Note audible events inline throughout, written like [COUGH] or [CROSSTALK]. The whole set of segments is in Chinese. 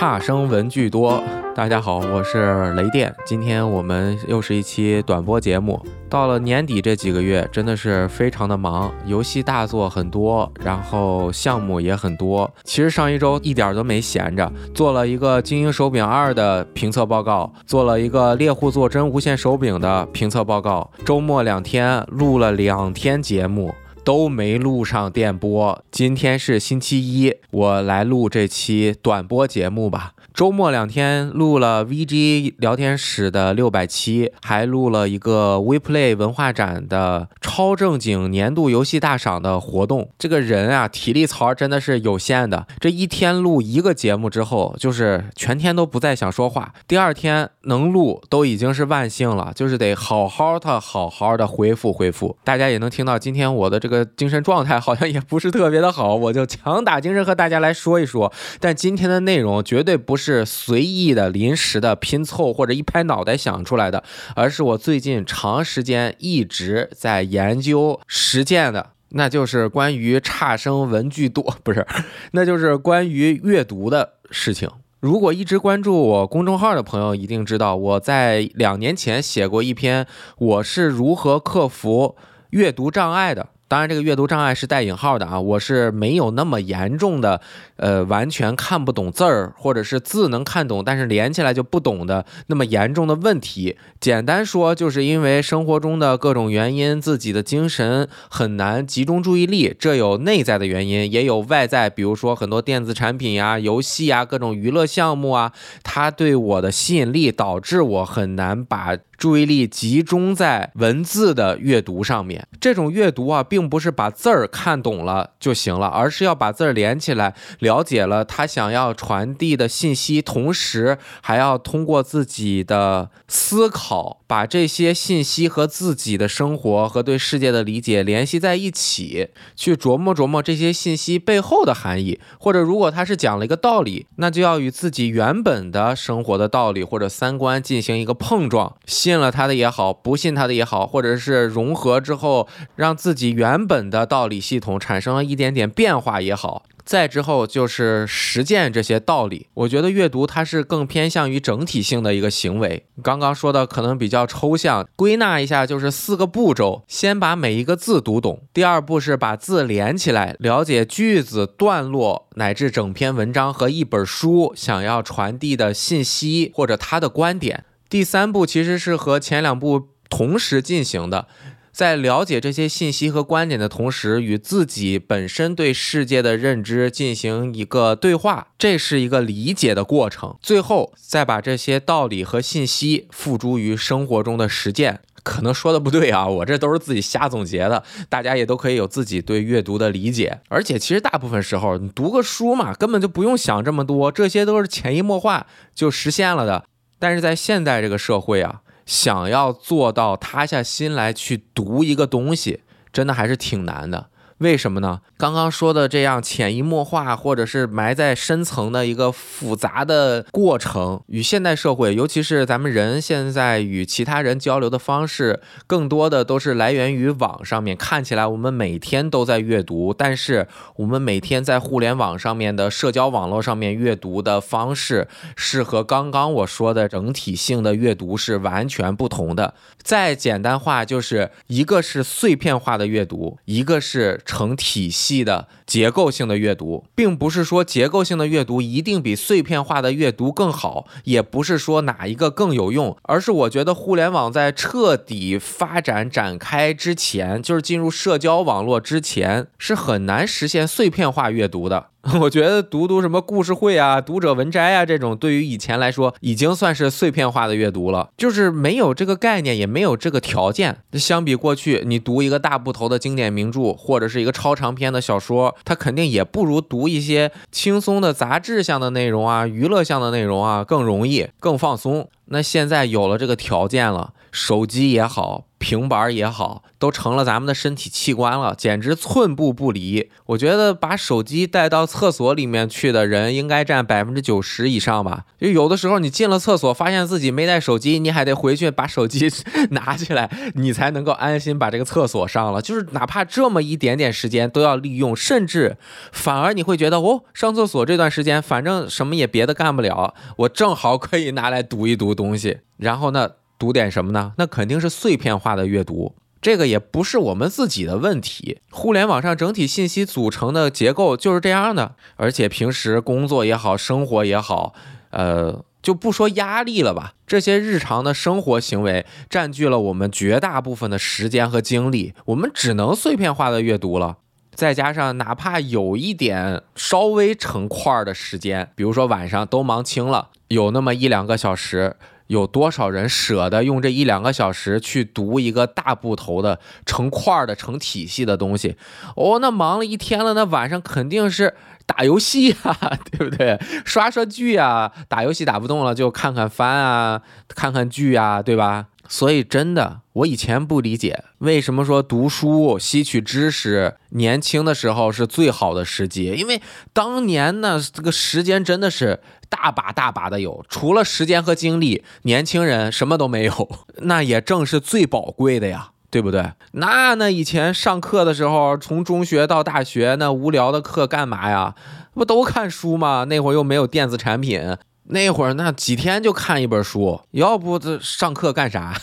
差生文具多，大家好，我是雷电。今天我们又是一期短播节目。到了年底这几个月，真的是非常的忙，游戏大作很多，然后项目也很多。其实上一周一点都没闲着，做了一个精英手柄二的评测报告，做了一个猎户座真无线手柄的评测报告。周末两天录了两天节目。都没录上电波，今天是星期一，我来录这期短播节目吧。周末两天录了 VG 聊天室的六百期，还录了一个 WePlay 文化展的超正经年度游戏大赏的活动。这个人啊，体力槽真的是有限的。这一天录一个节目之后，就是全天都不再想说话。第二天能录都已经是万幸了，就是得好好的、好好的恢复恢复。大家也能听到今天我的这个个精神状态好像也不是特别的好，[LAUGHS] 我就强打精神和大家来说一说。但今天的内容绝对不。是随意的、临时的拼凑或者一拍脑袋想出来的，而是我最近长时间一直在研究实践的，那就是关于差生文具多，[LAUGHS] 不是，那就是关于阅读的事情。如果一直关注我公众号的朋友，一定知道我在两年前写过一篇《我是如何克服阅读障碍的》。当然，这个阅读障碍是带引号的啊，我是没有那么严重的，呃，完全看不懂字儿，或者是字能看懂，但是连起来就不懂的那么严重的问题。简单说，就是因为生活中的各种原因，自己的精神很难集中注意力，这有内在的原因，也有外在，比如说很多电子产品呀、游戏啊、各种娱乐项目啊，它对我的吸引力导致我很难把。注意力集中在文字的阅读上面，这种阅读啊，并不是把字儿看懂了就行了，而是要把字儿连起来，了解了他想要传递的信息，同时还要通过自己的思考，把这些信息和自己的生活和对世界的理解联系在一起，去琢磨琢磨这些信息背后的含义。或者，如果他是讲了一个道理，那就要与自己原本的生活的道理或者三观进行一个碰撞。信了他的也好，不信他的也好，或者是融合之后，让自己原本的道理系统产生了一点点变化也好，再之后就是实践这些道理。我觉得阅读它是更偏向于整体性的一个行为。刚刚说的可能比较抽象，归纳一下就是四个步骤：先把每一个字读懂；第二步是把字连起来，了解句子、段落乃至整篇文章和一本书想要传递的信息或者他的观点。第三步其实是和前两步同时进行的，在了解这些信息和观点的同时，与自己本身对世界的认知进行一个对话，这是一个理解的过程。最后再把这些道理和信息付诸于生活中的实践。可能说的不对啊，[LAUGHS] 我这都是自己瞎总结的，大家也都可以有自己对阅读的理解。而且其实大部分时候，你读个书嘛，根本就不用想这么多，这些都是潜移默化就实现了的。但是在现在这个社会啊，想要做到塌下心来去读一个东西，真的还是挺难的。为什么呢？刚刚说的这样潜移默化，或者是埋在深层的一个复杂的过程，与现代社会，尤其是咱们人现在与其他人交流的方式，更多的都是来源于网上面。看起来我们每天都在阅读，但是我们每天在互联网上面的社交网络上面阅读的方式，是和刚刚我说的整体性的阅读是完全不同的。再简单化，就是一个是碎片化的阅读，一个是。成体系的结构性的阅读，并不是说结构性的阅读一定比碎片化的阅读更好，也不是说哪一个更有用，而是我觉得互联网在彻底发展展开之前，就是进入社交网络之前，是很难实现碎片化阅读的。[LAUGHS] 我觉得读读什么故事会啊、读者文摘啊这种，对于以前来说已经算是碎片化的阅读了，就是没有这个概念，也没有这个条件。相比过去，你读一个大部头的经典名著，或者是一个超长篇的小说，它肯定也不如读一些轻松的杂志向的内容啊、娱乐向的内容啊更容易、更放松。那现在有了这个条件了，手机也好。平板儿也好，都成了咱们的身体器官了，简直寸步不离。我觉得把手机带到厕所里面去的人应该占百分之九十以上吧。就有的时候你进了厕所，发现自己没带手机，你还得回去把手机拿起来，你才能够安心把这个厕所上了。就是哪怕这么一点点时间都要利用，甚至反而你会觉得哦，上厕所这段时间反正什么也别的干不了，我正好可以拿来读一读东西。然后呢？读点什么呢？那肯定是碎片化的阅读，这个也不是我们自己的问题。互联网上整体信息组成的结构就是这样的，而且平时工作也好，生活也好，呃，就不说压力了吧，这些日常的生活行为占据了我们绝大部分的时间和精力，我们只能碎片化的阅读了。再加上哪怕有一点稍微成块的时间，比如说晚上都忙清了，有那么一两个小时。有多少人舍得用这一两个小时去读一个大部头的成块的成体系的东西？哦，那忙了一天了，那晚上肯定是打游戏啊，对不对？刷刷剧啊，打游戏打不动了就看看番啊，看看剧啊，对吧？所以真的，我以前不理解为什么说读书吸取知识，年轻的时候是最好的时机，因为当年呢，这个时间真的是。大把大把的有，除了时间和精力，年轻人什么都没有，[LAUGHS] 那也正是最宝贵的呀，对不对？那那以前上课的时候，从中学到大学，那无聊的课干嘛呀？不都看书吗？那会儿又没有电子产品。那会儿那几天就看一本书，要不这上课干啥？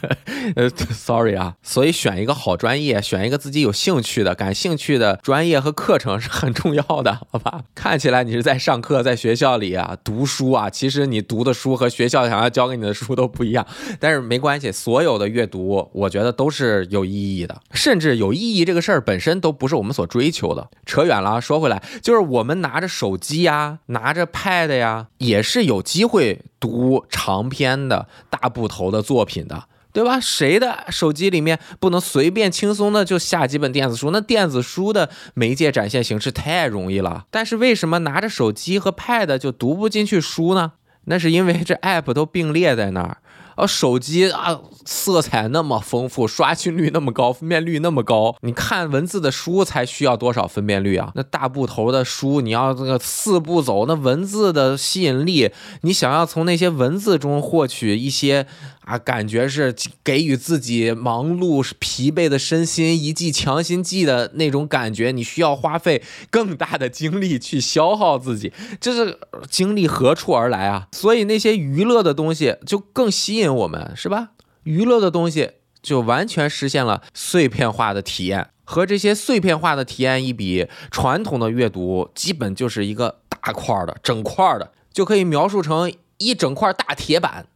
[LAUGHS] 呃，sorry 啊，所以选一个好专业，选一个自己有兴趣的、感兴趣的专业和课程是很重要的，好吧？[LAUGHS] 看起来你是在上课，在学校里啊读书啊，其实你读的书和学校想要教给你的书都不一样。但是没关系，所有的阅读我觉得都是有意义的，甚至有意义这个事儿本身都不是我们所追求的。扯远了，说回来，就是我们拿着手机呀，拿着 pad 呀，也是。是有机会读长篇的大部头的作品的，对吧？谁的手机里面不能随便轻松的就下几本电子书？那电子书的媒介展现形式太容易了。但是为什么拿着手机和 Pad 就读不进去书呢？那是因为这 App 都并列在那儿。啊，手机啊，色彩那么丰富，刷新率那么高，分辨率那么高，你看文字的书才需要多少分辨率啊？那大部头的书，你要这个四步走，那文字的吸引力，你想要从那些文字中获取一些。啊，感觉是给予自己忙碌疲惫的身心一剂强心剂的那种感觉，你需要花费更大的精力去消耗自己，这是精力何处而来啊？所以那些娱乐的东西就更吸引我们，是吧？娱乐的东西就完全实现了碎片化的体验，和这些碎片化的体验一比，传统的阅读基本就是一个大块的、整块的，就可以描述成一整块大铁板。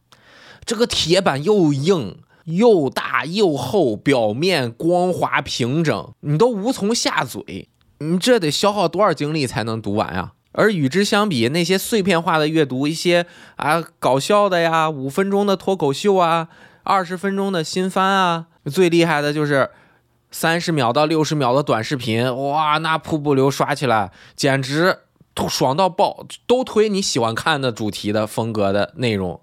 这个铁板又硬又大又厚，表面光滑平整，你都无从下嘴。你这得消耗多少精力才能读完啊？而与之相比，那些碎片化的阅读，一些啊搞笑的呀，五分钟的脱口秀啊，二十分钟的新番啊，最厉害的就是三十秒到六十秒的短视频，哇，那瀑布流刷起来，简直爽到爆，都推你喜欢看的主题的风格的内容。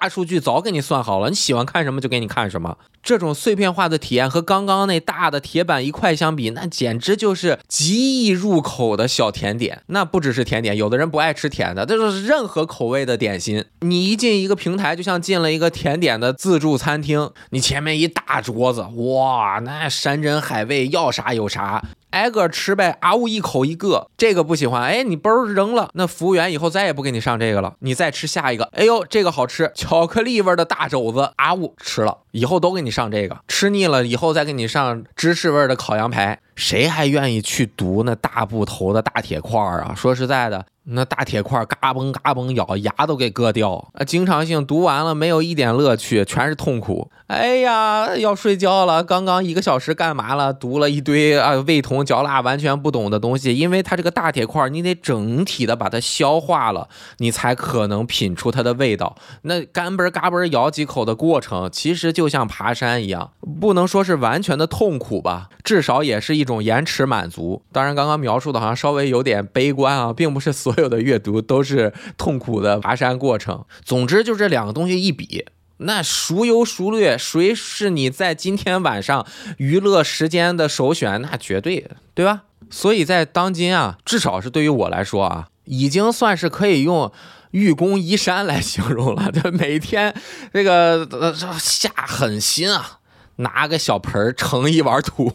大数据早给你算好了，你喜欢看什么就给你看什么。这种碎片化的体验和刚刚那大的铁板一块相比，那简直就是极易入口的小甜点。那不只是甜点，有的人不爱吃甜的，这就是任何口味的点心。你一进一个平台，就像进了一个甜点的自助餐厅，你前面一大桌子，哇，那山珍海味要啥有啥。挨个吃呗，啊呜一口一个，这个不喜欢，哎，你嘣扔了，那服务员以后再也不给你上这个了，你再吃下一个，哎呦，这个好吃，巧克力味的大肘子，啊呜吃了，以后都给你上这个，吃腻了以后再给你上芝士味的烤羊排，谁还愿意去读那大布头的大铁块儿啊？说实在的。那大铁块嘎嘣嘎嘣咬，牙都给割掉啊！经常性读完了，没有一点乐趣，全是痛苦。哎呀，要睡觉了，刚刚一个小时干嘛了？读了一堆啊，味同嚼蜡，完全不懂的东西。因为它这个大铁块，你得整体的把它消化了，你才可能品出它的味道。那干嘣嘎嘣咬几口的过程，其实就像爬山一样，不能说是完全的痛苦吧，至少也是一种延迟满足。当然，刚刚描述的好像稍微有点悲观啊，并不是所。所有的阅读都是痛苦的爬山过程。总之，就这两个东西一比，那孰优孰劣，谁是你在今天晚上娱乐时间的首选？那绝对，对吧？所以在当今啊，至少是对于我来说啊，已经算是可以用愚公移山来形容了。就每天这个呃下狠心啊，拿个小盆儿盛一碗土，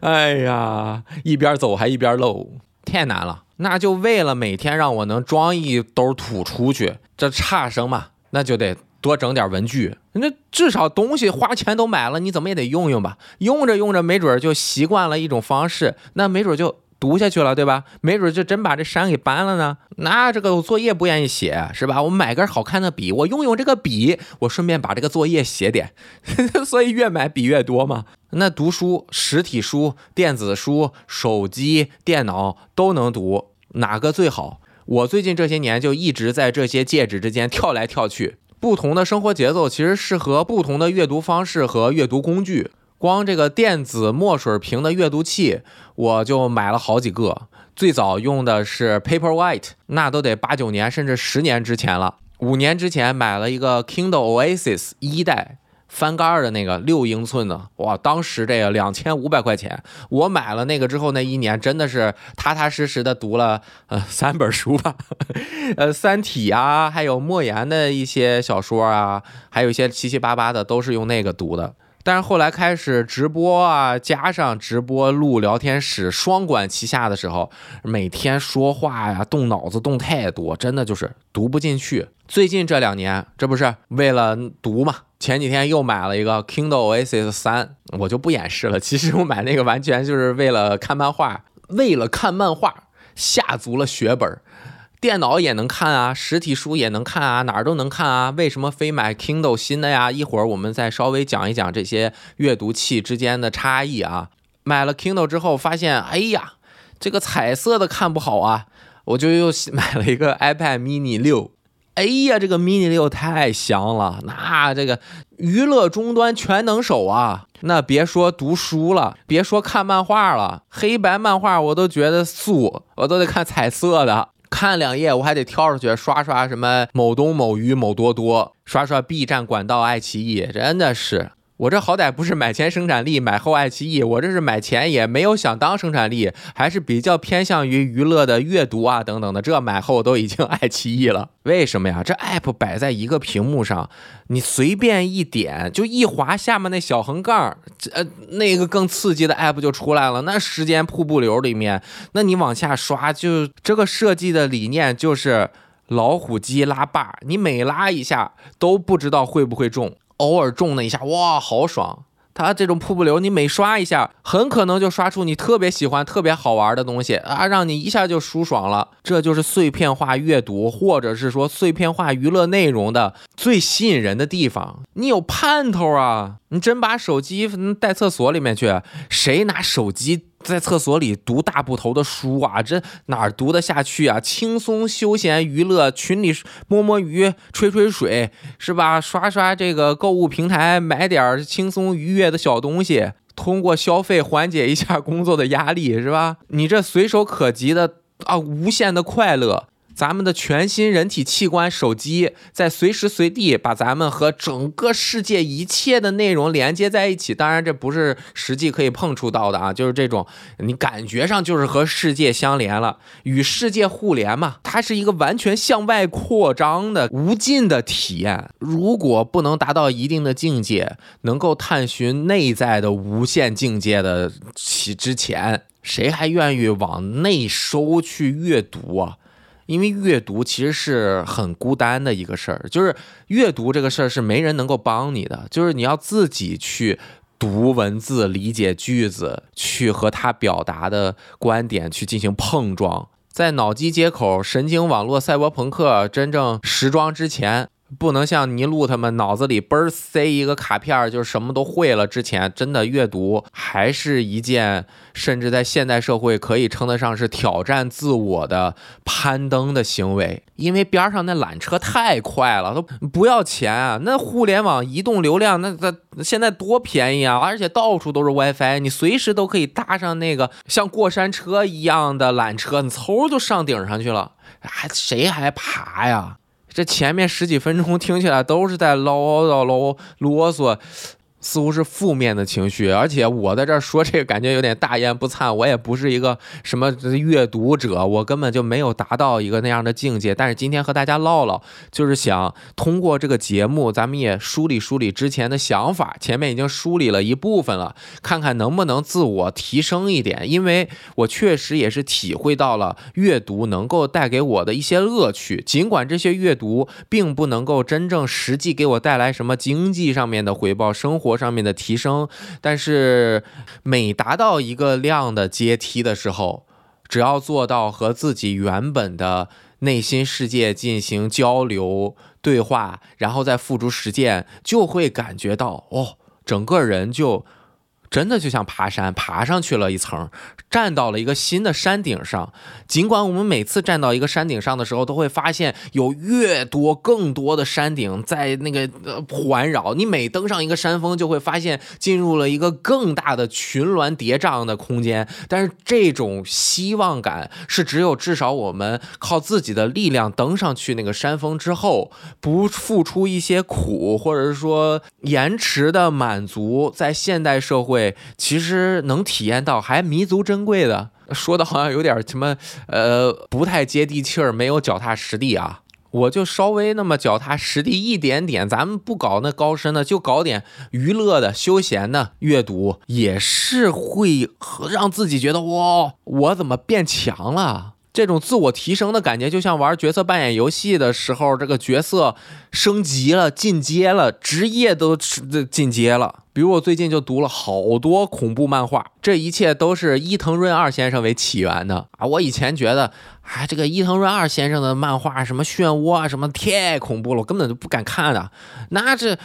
哎呀，一边走还一边漏，太难了。那就为了每天让我能装一兜土出去，这差生嘛，那就得。多整点文具，那至少东西花钱都买了，你怎么也得用用吧？用着用着，没准就习惯了一种方式，那没准就读下去了，对吧？没准就真把这山给搬了呢。那这个作业不愿意写，是吧？我买根好看的笔，我用用这个笔，我顺便把这个作业写点。[LAUGHS] 所以越买笔越多嘛。那读书，实体书、电子书、手机、电脑都能读，哪个最好？我最近这些年就一直在这些介质之间跳来跳去。不同的生活节奏其实适合不同的阅读方式和阅读工具。光这个电子墨水屏的阅读器，我就买了好几个。最早用的是 Paperwhite，那都得八九年甚至十年之前了。五年之前买了一个 Kindle Oasis 一代。翻盖的那个六英寸的，哇！当时这个两千五百块钱，我买了那个之后，那一年真的是踏踏实实的读了呃 [LAUGHS] 三本书吧，[LAUGHS] 呃《三体》啊，还有莫言的一些小说啊，还有一些七七八八的，都是用那个读的。但是后来开始直播啊，加上直播录聊天室双管齐下的时候，每天说话呀，动脑子动太多，真的就是读不进去。最近这两年，这不是为了读嘛？前几天又买了一个 Kindle Oasis 三，我就不演示了。其实我买那个完全就是为了看漫画，为了看漫画下足了血本。电脑也能看啊，实体书也能看啊，哪儿都能看啊。为什么非买 Kindle 新的呀？一会儿我们再稍微讲一讲这些阅读器之间的差异啊。买了 Kindle 之后发现，哎呀，这个彩色的看不好啊，我就又买了一个 iPad Mini 六。哎呀，这个 Mini 六太香了，那这个娱乐终端全能手啊，那别说读书了，别说看漫画了，黑白漫画我都觉得素，我都得看彩色的。看两页，我还得跳出去刷刷什么某东某鱼某多多，刷刷 B 站管道爱奇艺，真的是。我这好歹不是买前生产力，买后爱奇艺，我这是买前也没有想当生产力，还是比较偏向于娱乐的阅读啊等等的。这买后都已经 [LAUGHS] 爱奇艺了，为什么呀？这 app 摆在一个屏幕上，你随便一点就一划下面那小横杠，呃，那个更刺激的 app 就出来了。那时间瀑布流里面，那你往下刷，就这个设计的理念就是老虎机拉把，你每拉一下都不知道会不会中。偶尔中那一下，哇，好爽！它这种瀑布流，你每刷一下，很可能就刷出你特别喜欢、特别好玩的东西啊，让你一下就舒爽了。这就是碎片化阅读，或者是说碎片化娱乐内容的最吸引人的地方。你有盼头啊！你真把手机带厕所里面去，谁拿手机？在厕所里读大部头的书啊，这哪儿读得下去啊？轻松休闲娱乐，群里摸摸鱼、吹吹水，是吧？刷刷这个购物平台，买点轻松愉悦的小东西，通过消费缓解一下工作的压力，是吧？你这随手可及的啊，无限的快乐。咱们的全新人体器官手机，在随时随地把咱们和整个世界一切的内容连接在一起。当然，这不是实际可以碰触到的啊，就是这种你感觉上就是和世界相连了，与世界互联嘛。它是一个完全向外扩张的无尽的体验。如果不能达到一定的境界，能够探寻内在的无限境界的起之前，谁还愿意往内收去阅读啊？因为阅读其实是很孤单的一个事儿，就是阅读这个事儿是没人能够帮你的，就是你要自己去读文字、理解句子，去和他表达的观点去进行碰撞。在脑机接口、神经网络、赛博朋克真正时装之前，不能像尼禄他们脑子里嘣儿塞一个卡片儿，就什么都会了。之前真的阅读还是一件，甚至在现代社会可以称得上是挑战自我的攀登的行为。因为边上那缆车太快了，都不要钱啊！那互联网移动流量，那那现在多便宜啊！而且到处都是 WiFi，你随时都可以搭上那个像过山车一样的缆车，你嗖就上顶上去了。还谁还爬呀？这前面十几分钟听起来都是在唠叨唠啰嗦。似乎是负面的情绪，而且我在这儿说这个感觉有点大言不惭。我也不是一个什么阅读者，我根本就没有达到一个那样的境界。但是今天和大家唠唠，就是想通过这个节目，咱们也梳理梳理之前的想法。前面已经梳理了一部分了，看看能不能自我提升一点。因为我确实也是体会到了阅读能够带给我的一些乐趣，尽管这些阅读并不能够真正实际给我带来什么经济上面的回报，生活。活上面的提升，但是每达到一个量的阶梯的时候，只要做到和自己原本的内心世界进行交流对话，然后再付诸实践，就会感觉到哦，整个人就。真的就像爬山，爬上去了一层，站到了一个新的山顶上。尽管我们每次站到一个山顶上的时候，都会发现有越多、更多的山顶在那个呃环绕。你每登上一个山峰，就会发现进入了一个更大的群峦叠嶂的空间。但是这种希望感是只有至少我们靠自己的力量登上去那个山峰之后，不付出一些苦，或者是说延迟的满足，在现代社会。对，其实能体验到还弥足珍贵的，说的好像有点什么，呃，不太接地气儿，没有脚踏实地啊。我就稍微那么脚踏实地一点点，咱们不搞那高深的，就搞点娱乐的、休闲的阅读，也是会让自己觉得哇，我怎么变强了？这种自我提升的感觉，就像玩角色扮演游戏的时候，这个角色升级了、进阶了，职业都进阶了。比如我最近就读了好多恐怖漫画，这一切都是伊藤润二先生为起源的啊！我以前觉得，哎，这个伊藤润二先生的漫画什么漩涡啊，什么太恐怖了，我根本就不敢看的。那这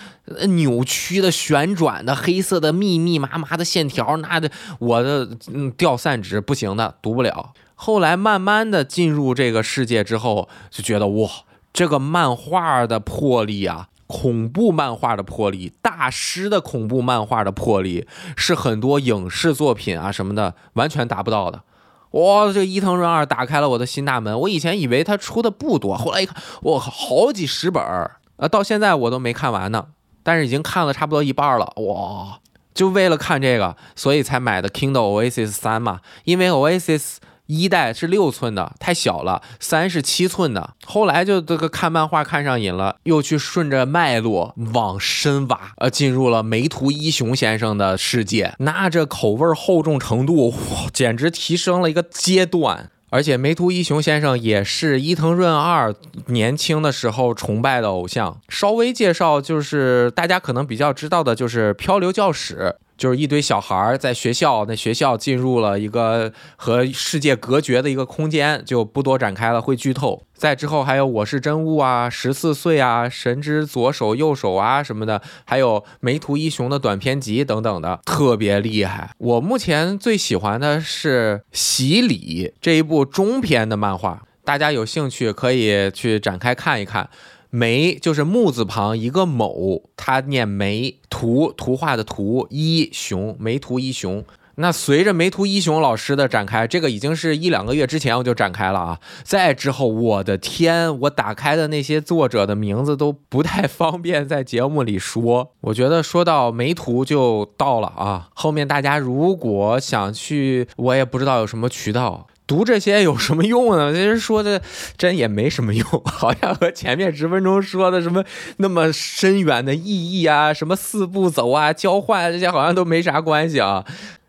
扭曲的、旋转的、黑色的、密密麻麻的线条，那的我的嗯掉散值不行的，读不了。后来慢慢的进入这个世界之后，就觉得哇，这个漫画的魄力啊，恐怖漫画的魄力，大师的恐怖漫画的魄力，是很多影视作品啊什么的完全达不到的。哇，这伊藤润二打开了我的新大门。我以前以为他出的不多，后来一看，我靠，好几十本儿啊，到现在我都没看完呢，但是已经看了差不多一半了。哇，就为了看这个，所以才买的 Kindle Oasis 三嘛，因为 Oasis。一代是六寸的，太小了；三是七寸的。后来就这个看漫画看上瘾了，又去顺着脉络往深挖，呃，进入了梅图一雄先生的世界。那这口味厚重程度，简直提升了一个阶段。而且梅图一雄先生也是伊藤润二年轻的时候崇拜的偶像。稍微介绍，就是大家可能比较知道的，就是《漂流教室》。就是一堆小孩儿在学校，那学校进入了一个和世界隔绝的一个空间，就不多展开了，会剧透。在之后还有《我是真悟》啊，《十四岁》啊，《神之左手右手》啊什么的，还有梅图一雄的短篇集等等的，特别厉害。我目前最喜欢的是《洗礼》这一部中篇的漫画，大家有兴趣可以去展开看一看。梅就是木字旁一个某，他念梅图图画的图一雄梅图一雄。那随着梅图一雄老师的展开，这个已经是一两个月之前我就展开了啊。再之后，我的天，我打开的那些作者的名字都不太方便在节目里说。我觉得说到梅图就到了啊。后面大家如果想去，我也不知道有什么渠道。读这些有什么用呢？[LAUGHS] 其实说的真也没什么用，[LAUGHS] 好像和前面十分钟说的什么那么深远的意义啊，什么四步走啊、交换这些好像都没啥关系啊。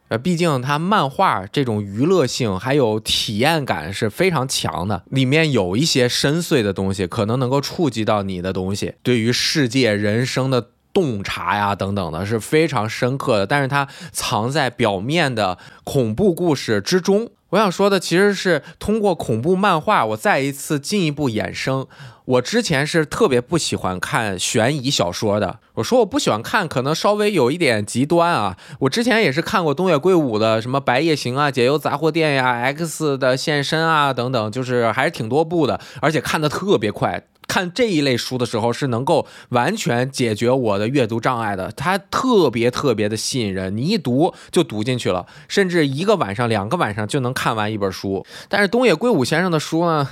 呃，毕竟它漫画这种娱乐性还有体验感是非常强的，里面有一些深邃的东西，可能能够触及到你的东西，对于世界、人生的洞察呀等等的是非常深刻的。但是它藏在表面的恐怖故事之中。我想说的其实是通过恐怖漫画，我再一次进一步衍生。我之前是特别不喜欢看悬疑小说的。我说我不喜欢看，可能稍微有一点极端啊。我之前也是看过东野圭吾的什么《白夜行》啊、《解忧杂货店》呀、《X 的现身》啊等等，就是还是挺多部的，而且看的特别快。看这一类书的时候是能够完全解决我的阅读障碍的，它特别特别的吸引人，你一读就读进去了，甚至一个晚上、两个晚上就能看完一本书。但是东野圭吾先生的书呢，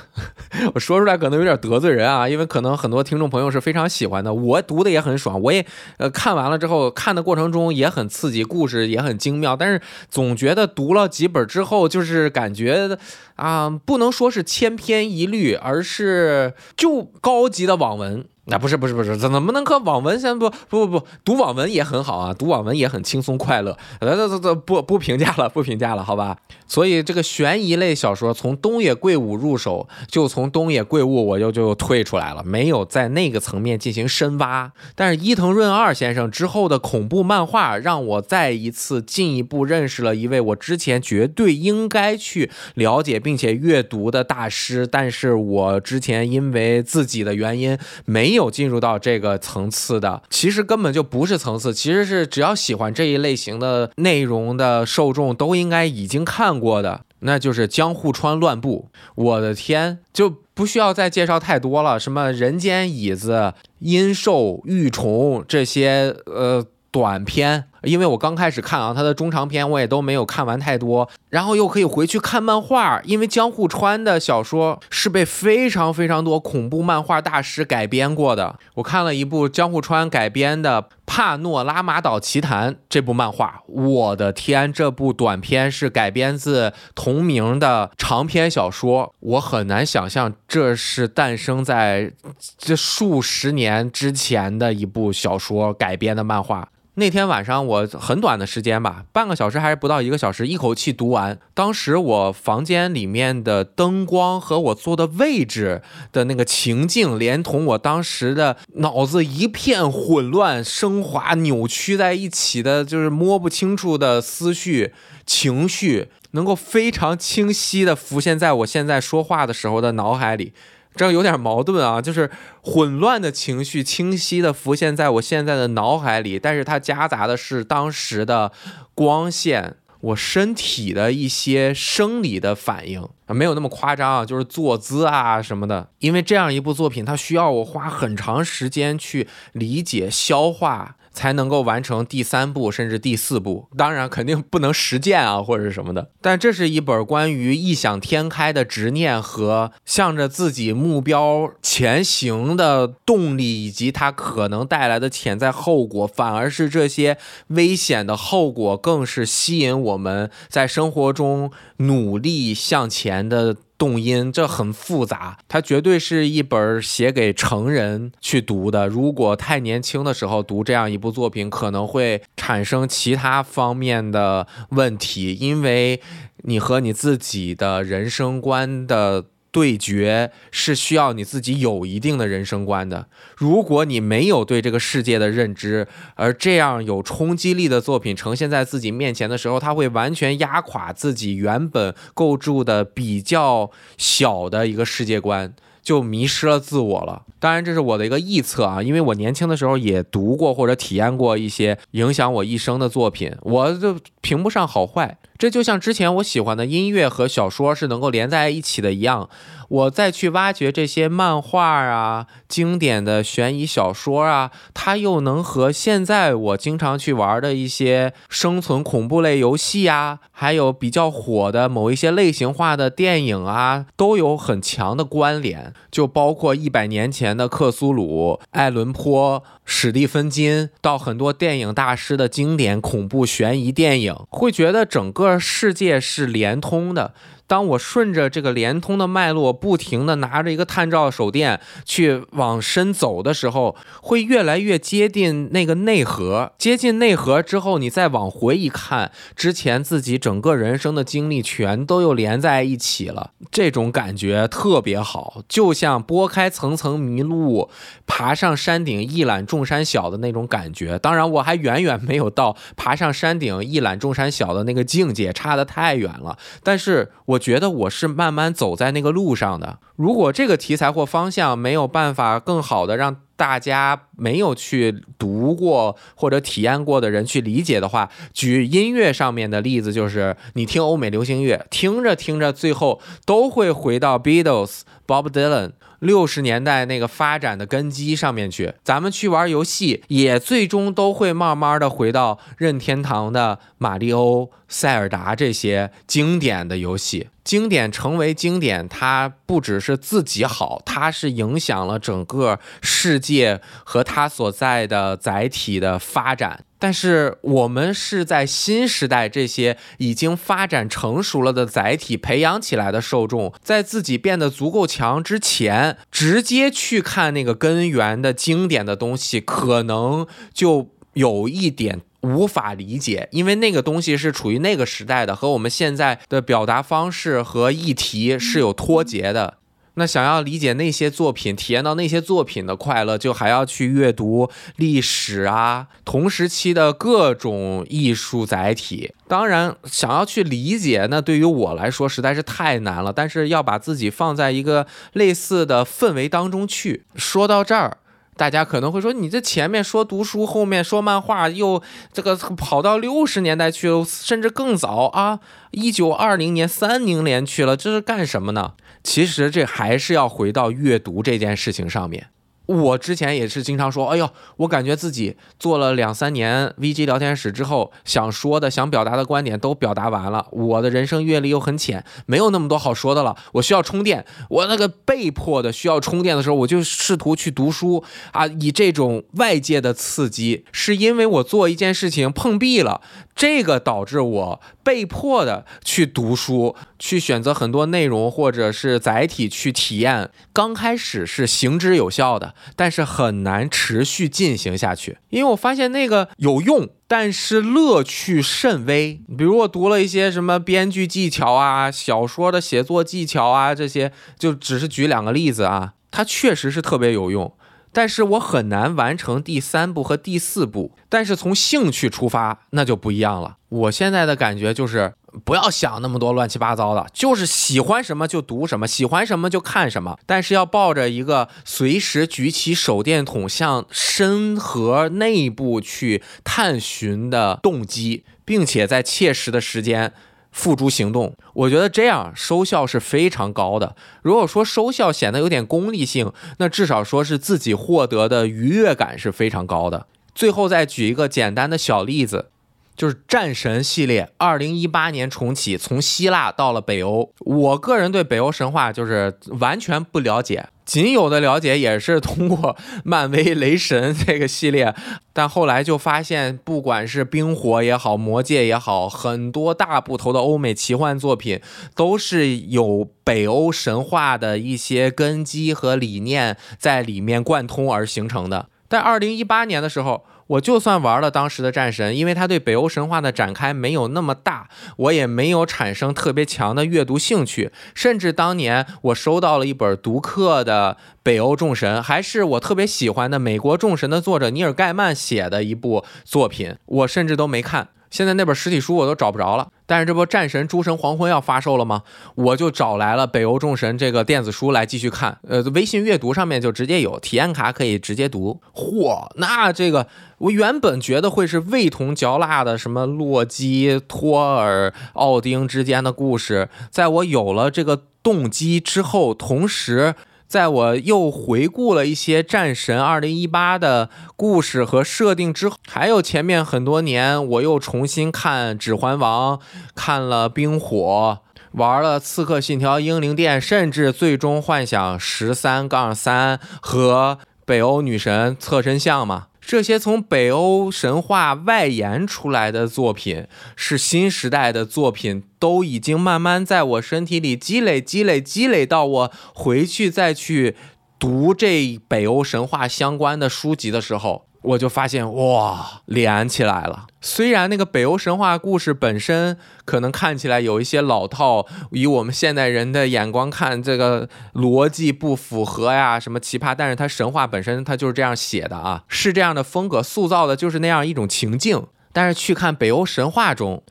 我 [LAUGHS] 说出来可能有点得罪人啊，因为可能很多听众朋友是非常喜欢的，我读的也很爽，我也呃看完了之后，看的过程中也很刺激，故事也很精妙，但是总觉得读了几本之后，就是感觉。啊，不能说是千篇一律，而是就高高级的网文。那不是不是不是，怎怎么能和网文先不不不不读网文也很好啊，读网文也很轻松快乐。这这这不不评价了，不评价了，好吧。所以这个悬疑类小说从东野圭吾入手，就从东野圭吾我就就退出来了，没有在那个层面进行深挖。但是伊藤润二先生之后的恐怖漫画，让我再一次进一步认识了一位我之前绝对应该去了解并且阅读的大师，但是我之前因为自己的原因没有。有进入到这个层次的，其实根本就不是层次，其实是只要喜欢这一类型的内容的受众都应该已经看过的，那就是江户川乱步。我的天，就不需要再介绍太多了，什么人间椅子、阴兽、玉虫这些呃短片。因为我刚开始看啊，他的中长篇我也都没有看完太多，然后又可以回去看漫画，因为江户川的小说是被非常非常多恐怖漫画大师改编过的。我看了一部江户川改编的《帕诺拉马岛奇谭》这部漫画，我的天，这部短片是改编自同名的长篇小说，我很难想象这是诞生在这数十年之前的一部小说改编的漫画。那天晚上我很短的时间吧，半个小时还是不到一个小时，一口气读完。当时我房间里面的灯光和我坐的位置的那个情境，连同我当时的脑子一片混乱、升华、扭曲在一起的，就是摸不清楚的思绪、情绪，能够非常清晰的浮现在我现在说话的时候的脑海里。这有点矛盾啊，就是混乱的情绪清晰的浮现在我现在的脑海里，但是它夹杂的是当时的光线，我身体的一些生理的反应啊，没有那么夸张啊，就是坐姿啊什么的。因为这样一部作品，它需要我花很长时间去理解、消化。才能够完成第三部甚至第四部，当然肯定不能实践啊或者是什么的。但这是一本关于异想天开的执念和向着自己目标前行的动力，以及它可能带来的潜在后果。反而是这些危险的后果，更是吸引我们在生活中努力向前的。动因这很复杂，它绝对是一本写给成人去读的。如果太年轻的时候读这样一部作品，可能会产生其他方面的问题，因为你和你自己的人生观的。对决是需要你自己有一定的人生观的。如果你没有对这个世界的认知，而这样有冲击力的作品呈现在自己面前的时候，它会完全压垮自己原本构筑的比较小的一个世界观。就迷失了自我了。当然，这是我的一个臆测啊，因为我年轻的时候也读过或者体验过一些影响我一生的作品，我就评不上好坏。这就像之前我喜欢的音乐和小说是能够连在一起的一样。我再去挖掘这些漫画啊、经典的悬疑小说啊，它又能和现在我经常去玩的一些生存恐怖类游戏啊，还有比较火的某一些类型化的电影啊，都有很强的关联。就包括一百年前的克苏鲁、艾伦坡、史蒂芬金，到很多电影大师的经典恐怖悬疑电影，会觉得整个世界是连通的。当我顺着这个联通的脉络，不停的拿着一个探照手电去往深走的时候，会越来越接近那个内核。接近内核之后，你再往回一看，之前自己整个人生的经历全都又连在一起了。这种感觉特别好，就像拨开层层迷雾，爬上山顶一览众山小的那种感觉。当然，我还远远没有到爬上山顶一览众山小的那个境界，差得太远了。但是，我觉得我是慢慢走在那个路上的。如果这个题材或方向没有办法更好的让大家没有去读过或者体验过的人去理解的话，举音乐上面的例子，就是你听欧美流行乐，听着听着，最后都会回到 Beatles、Bob Dylan。六十年代那个发展的根基上面去，咱们去玩游戏，也最终都会慢慢的回到任天堂的马里欧、塞尔达这些经典的游戏。经典成为经典，它不只是自己好，它是影响了整个世界和它所在的载体的发展。但是我们是在新时代这些已经发展成熟了的载体培养起来的受众，在自己变得足够强之前，直接去看那个根源的经典的东西，可能就有一点无法理解，因为那个东西是处于那个时代的，和我们现在的表达方式和议题是有脱节的。那想要理解那些作品，体验到那些作品的快乐，就还要去阅读历史啊，同时期的各种艺术载体。当然，想要去理解，那对于我来说实在是太难了。但是要把自己放在一个类似的氛围当中去。说到这儿。大家可能会说，你这前面说读书，后面说漫画，又这个跑到六十年代去了，甚至更早啊，一九二零年、三零年去了，这是干什么呢？其实这还是要回到阅读这件事情上面。我之前也是经常说，哎呦，我感觉自己做了两三年 VG 聊天室之后，想说的、想表达的观点都表达完了。我的人生阅历又很浅，没有那么多好说的了。我需要充电，我那个被迫的需要充电的时候，我就试图去读书啊，以这种外界的刺激，是因为我做一件事情碰壁了。这个导致我被迫的去读书，去选择很多内容或者是载体去体验。刚开始是行之有效的，但是很难持续进行下去，因为我发现那个有用，但是乐趣甚微。比如我读了一些什么编剧技巧啊、小说的写作技巧啊，这些就只是举两个例子啊，它确实是特别有用。但是我很难完成第三步和第四步。但是从兴趣出发，那就不一样了。我现在的感觉就是，不要想那么多乱七八糟的，就是喜欢什么就读什么，喜欢什么就看什么。但是要抱着一个随时举起手电筒向深河内部去探寻的动机，并且在切实的时间。付诸行动，我觉得这样收效是非常高的。如果说收效显得有点功利性，那至少说是自己获得的愉悦感是非常高的。最后再举一个简单的小例子。就是战神系列，二零一八年重启，从希腊到了北欧。我个人对北欧神话就是完全不了解，仅有的了解也是通过漫威雷神这个系列。但后来就发现，不管是冰火也好，魔戒也好，很多大部头的欧美奇幻作品都是有北欧神话的一些根基和理念在里面贯通而形成的。在二零一八年的时候。我就算玩了当时的战神，因为他对北欧神话的展开没有那么大，我也没有产生特别强的阅读兴趣。甚至当年我收到了一本读客的北欧众神，还是我特别喜欢的美国众神的作者尼尔盖曼写的一部作品，我甚至都没看。现在那本实体书我都找不着了，但是这不《战神：诸神黄昏》要发售了吗？我就找来了《北欧众神》这个电子书来继续看。呃，微信阅读上面就直接有体验卡可以直接读。嚯，那这个我原本觉得会是味同嚼蜡的，什么洛基、托尔、奥丁之间的故事，在我有了这个动机之后，同时。在我又回顾了一些战神二零一八的故事和设定之后，还有前面很多年，我又重新看《指环王》，看了《冰火》，玩了《刺客信条：英灵殿》，甚至《最终幻想十三杠三》和《北欧女神侧身像》嘛。这些从北欧神话外延出来的作品，是新时代的作品，都已经慢慢在我身体里积累、积累、积累，到我回去再去读这北欧神话相关的书籍的时候。我就发现哇，连起来了。虽然那个北欧神话故事本身可能看起来有一些老套，以我们现代人的眼光看，这个逻辑不符合呀，什么奇葩，但是它神话本身它就是这样写的啊，是这样的风格塑造的，就是那样一种情境。但是去看北欧神话中，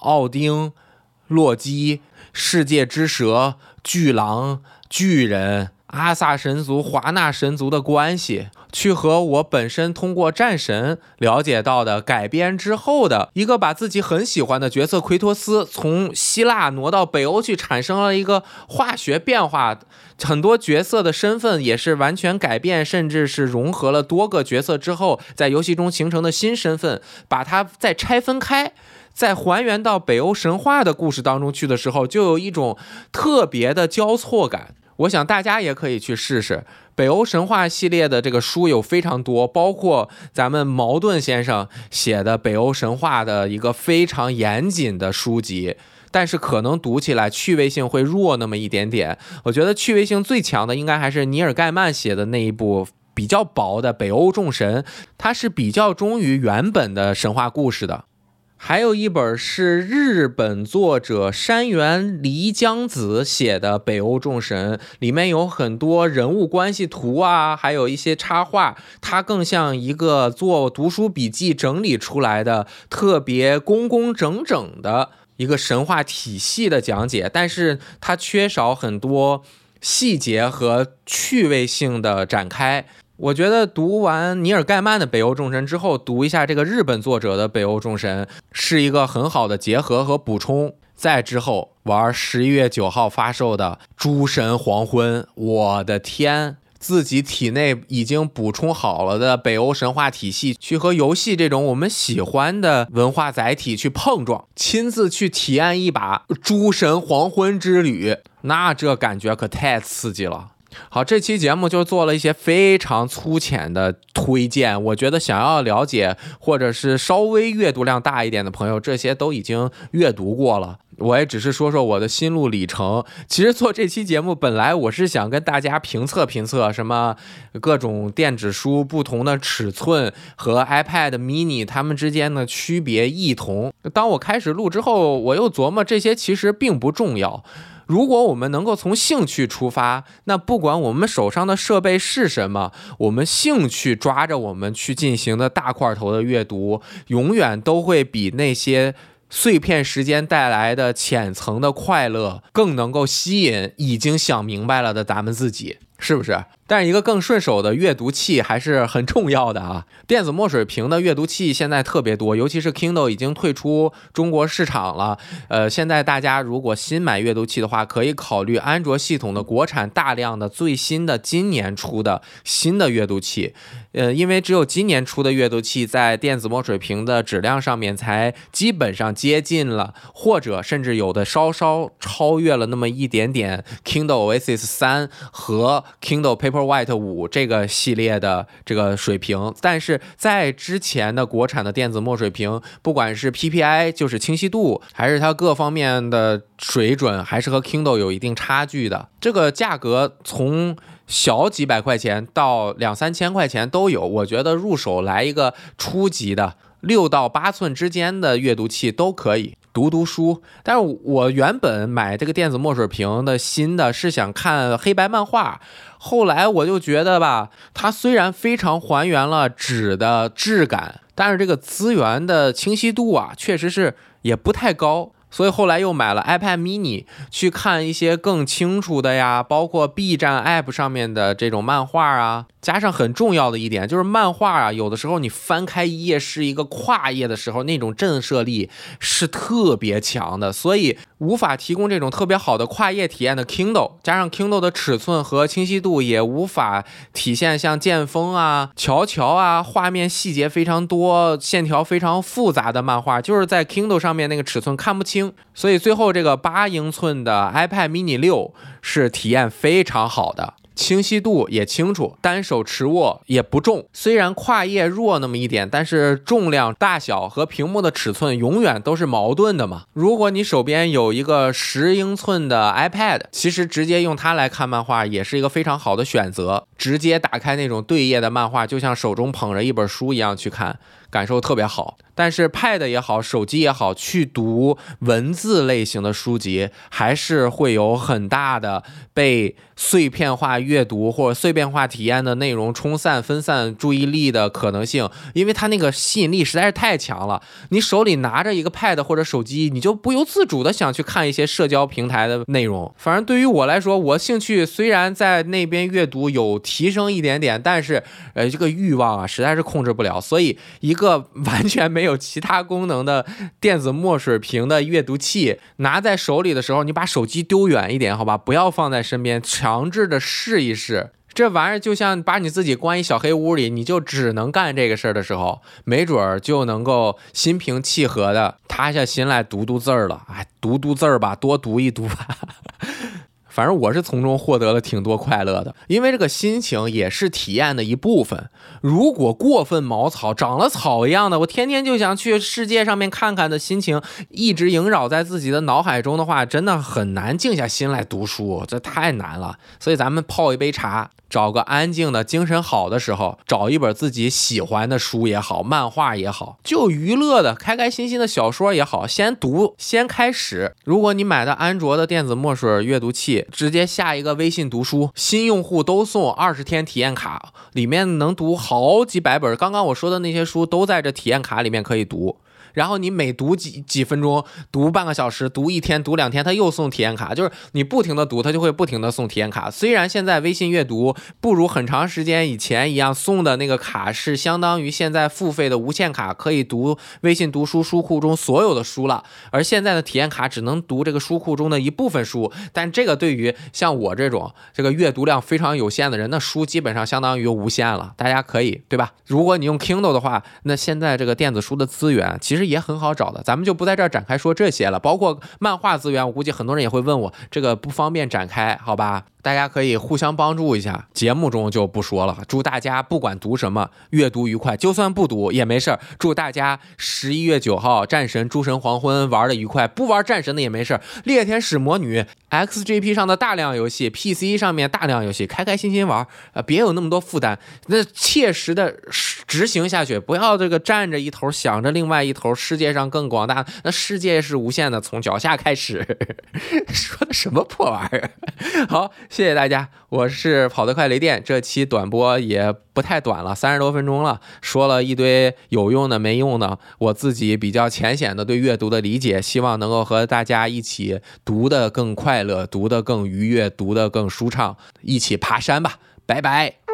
奥丁、洛基、世界之蛇、巨狼、巨人。阿萨神族、华纳神族的关系，去和我本身通过战神了解到的改编之后的一个把自己很喜欢的角色奎托斯从希腊挪到北欧去，产生了一个化学变化，很多角色的身份也是完全改变，甚至是融合了多个角色之后，在游戏中形成的新身份，把它再拆分开，再还原到北欧神话的故事当中去的时候，就有一种特别的交错感。我想大家也可以去试试北欧神话系列的这个书有非常多，包括咱们茅盾先生写的北欧神话的一个非常严谨的书籍，但是可能读起来趣味性会弱那么一点点。我觉得趣味性最强的应该还是尼尔盖曼写的那一部比较薄的《北欧众神》，它是比较忠于原本的神话故事的。还有一本是日本作者山原梨江子写的《北欧众神》，里面有很多人物关系图啊，还有一些插画，它更像一个做读书笔记整理出来的特别工工整整的一个神话体系的讲解，但是它缺少很多细节和趣味性的展开。我觉得读完尼尔盖曼的《北欧众神》之后，读一下这个日本作者的《北欧众神》，是一个很好的结合和补充。再之后玩十一月九号发售的《诸神黄昏》，我的天，自己体内已经补充好了的北欧神话体系，去和游戏这种我们喜欢的文化载体去碰撞，亲自去体验一把《诸神黄昏》之旅，那这感觉可太刺激了。好，这期节目就做了一些非常粗浅的推荐。我觉得想要了解或者是稍微阅读量大一点的朋友，这些都已经阅读过了。我也只是说说我的心路历程。其实做这期节目，本来我是想跟大家评测评测什么各种电子书不同的尺寸和 iPad mini 它们之间的区别异同。当我开始录之后，我又琢磨这些其实并不重要。如果我们能够从兴趣出发，那不管我们手上的设备是什么，我们兴趣抓着我们去进行的大块头的阅读，永远都会比那些碎片时间带来的浅层的快乐更能够吸引已经想明白了的咱们自己。是不是？但是一个更顺手的阅读器还是很重要的啊！[LAUGHS] 电子墨水屏的阅读器现在特别多，尤其是 Kindle 已经退出中国市场了。呃，现在大家如果新买阅读器的话，可以考虑安卓系统的国产大量的最新的今年出的新的阅读器。呃，因为只有今年出的阅读器在电子墨水屏的质量上面才基本上接近了，或者甚至有的稍稍超越了那么一点点 Kindle Oasis 三和。Kindle Paper White 五这个系列的这个水平，但是在之前的国产的电子墨水屏，不管是 PPI 就是清晰度，还是它各方面的水准，还是和 Kindle 有一定差距的。这个价格从小几百块钱到两三千块钱都有，我觉得入手来一个初级的六到八寸之间的阅读器都可以。读读书，但是我原本买这个电子墨水屏的新的是想看黑白漫画，后来我就觉得吧，它虽然非常还原了纸的质感，但是这个资源的清晰度啊，确实是也不太高。所以后来又买了 iPad mini 去看一些更清楚的呀，包括 B 站 App 上面的这种漫画啊。加上很重要的一点就是漫画啊，有的时候你翻开一页是一个跨页的时候，那种震慑力是特别强的，所以无法提供这种特别好的跨页体验的 Kindle，加上 Kindle 的尺寸和清晰度也无法体现像剑锋啊、乔乔啊，画面细节非常多、线条非常复杂的漫画，就是在 Kindle 上面那个尺寸看不清，所以最后这个八英寸的 iPad mini 六是体验非常好的。清晰度也清楚，单手持握也不重。虽然跨页弱那么一点，但是重量、大小和屏幕的尺寸永远都是矛盾的嘛。如果你手边有一个十英寸的 iPad，其实直接用它来看漫画也是一个非常好的选择。直接打开那种对页的漫画，就像手中捧着一本书一样去看。感受特别好，但是 Pad 也好，手机也好，去读文字类型的书籍，还是会有很大的被碎片化阅读或者碎片化体验的内容冲散、分散注意力的可能性，因为它那个吸引力实在是太强了。你手里拿着一个 Pad 或者手机，你就不由自主的想去看一些社交平台的内容。反正对于我来说，我兴趣虽然在那边阅读有提升一点点，但是呃，这个欲望啊，实在是控制不了，所以一。个完全没有其他功能的电子墨水屏的阅读器，[LAUGHS] 拿在手里的时候，你把手机丢远一点，好吧，不要放在身边，强制的试一试。这玩意儿就像把你自己关一小黑屋里，你就只能干这个事儿的时候，没准儿就能够心平气和的塌下心来读读字儿了。哎，读读字儿吧，多读一读吧。反正我是从中获得了挺多快乐的，因为这个心情也是体验的一部分。如果过分毛草，长了草一样的，我天天就想去世界上面看看的心情，一直萦绕在自己的脑海中的话，真的很难静下心来读书，这太难了。所以咱们泡一杯茶。找个安静的、精神好的时候，找一本自己喜欢的书也好，漫画也好，就娱乐的、开开心心的小说也好，先读，先开始。如果你买的安卓的电子墨水阅读器，直接下一个微信读书，新用户都送二十天体验卡，里面能读好几百本。刚刚我说的那些书都在这体验卡里面可以读。然后你每读几几分钟，读半个小时，读一天，读两天，他又送体验卡，就是你不停的读，他就会不停的送体验卡。虽然现在微信阅读不如很长时间以前一样送的那个卡是相当于现在付费的无限卡，可以读微信读书书库中所有的书了，而现在的体验卡只能读这个书库中的一部分书。但这个对于像我这种这个阅读量非常有限的人，那书基本上相当于无限了。大家可以对吧？如果你用 Kindle 的话，那现在这个电子书的资源其实。其实也很好找的，咱们就不在这儿展开说这些了。包括漫画资源，我估计很多人也会问我，这个不方便展开，好吧？大家可以互相帮助一下，节目中就不说了。祝大家不管读什么，阅读愉快，就算不读也没事儿。祝大家十一月九号战神诸神黄昏玩的愉快，不玩战神的也没事儿。猎天使魔女 XGP 上的大量游戏，PC 上面大量游戏，开开心心玩，呃，别有那么多负担，那切实的是执行下去，不要这个站着一头想着另外一头。世界上更广大，那世界是无限的，从脚下开始。[LAUGHS] 说的什么破玩意儿？好。谢谢大家，我是跑得快雷电。这期短播也不太短了，三十多分钟了，说了一堆有用的、没用的，我自己比较浅显的对阅读的理解，希望能够和大家一起读得更快乐，读得更愉悦，读得更舒畅，一起爬山吧，拜拜。